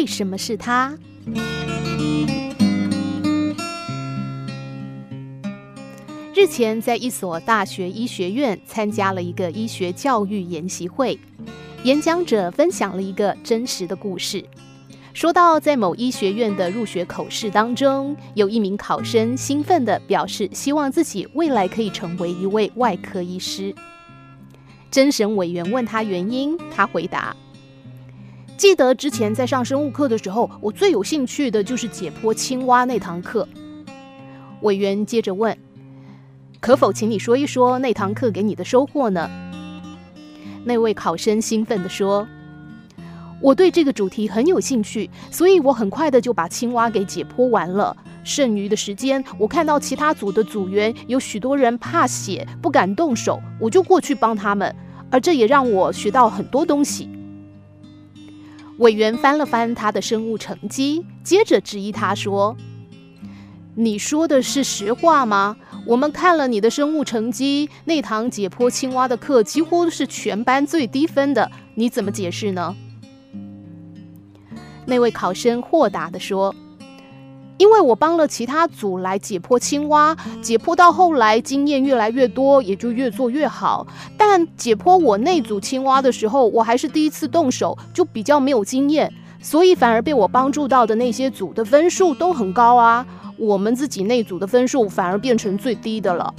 为什么是他？日前在一所大学医学院参加了一个医学教育研习会，演讲者分享了一个真实的故事，说到在某医学院的入学口试当中，有一名考生兴奋地表示希望自己未来可以成为一位外科医师。甄审委员问他原因，他回答：“记得之前在上生物课的时候，我最有兴趣的就是解剖青蛙那堂课。”委员接着问。可否请你说一说那堂课给你的收获呢？那位考生兴奋地说：“我对这个主题很有兴趣，所以我很快的就把青蛙给解剖完了。剩余的时间，我看到其他组的组员有许多人怕血，不敢动手，我就过去帮他们，而这也让我学到很多东西。”委员翻了翻他的生物成绩，接着质疑他说：“你说的是实话吗？”我们看了你的生物成绩，那堂解剖青蛙的课几乎是全班最低分的，你怎么解释呢？那位考生豁达地说：“因为我帮了其他组来解剖青蛙，解剖到后来经验越来越多，也就越做越好。但解剖我那组青蛙的时候，我还是第一次动手，就比较没有经验，所以反而被我帮助到的那些组的分数都很高啊。”我们自己那组的分数反而变成最低的了。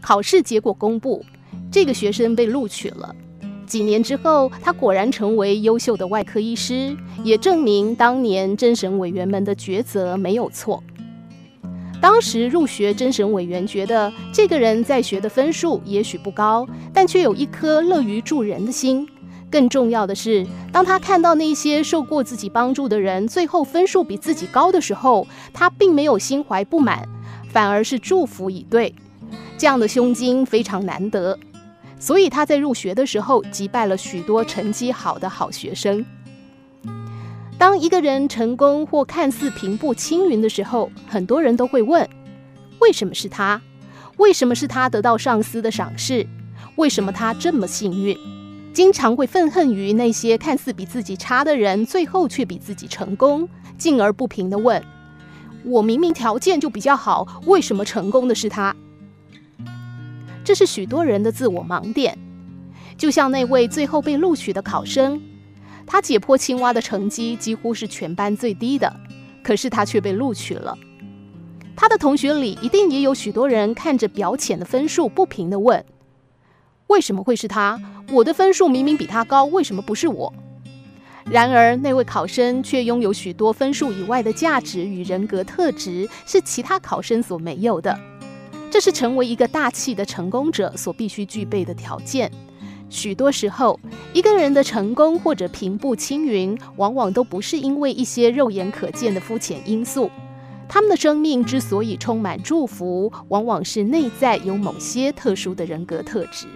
考试结果公布，这个学生被录取了。几年之后，他果然成为优秀的外科医师，也证明当年甄审委员们的抉择没有错。当时入学甄审委员觉得这个人在学的分数也许不高，但却有一颗乐于助人的心。更重要的是，当他看到那些受过自己帮助的人最后分数比自己高的时候，他并没有心怀不满，反而是祝福以对。这样的胸襟非常难得，所以他在入学的时候击败了许多成绩好的好学生。当一个人成功或看似平步青云的时候，很多人都会问：为什么是他？为什么是他得到上司的赏识？为什么他这么幸运？经常会愤恨于那些看似比自己差的人，最后却比自己成功，进而不平地问：“我明明条件就比较好，为什么成功的是他？”这是许多人的自我盲点。就像那位最后被录取的考生，他解剖青蛙的成绩几乎是全班最低的，可是他却被录取了。他的同学里一定也有许多人看着表浅的分数，不平地问。为什么会是他？我的分数明明比他高，为什么不是我？然而，那位考生却拥有许多分数以外的价值与人格特质，是其他考生所没有的。这是成为一个大气的成功者所必须具备的条件。许多时候，一个人的成功或者平步青云，往往都不是因为一些肉眼可见的肤浅因素。他们的生命之所以充满祝福，往往是内在有某些特殊的人格特质。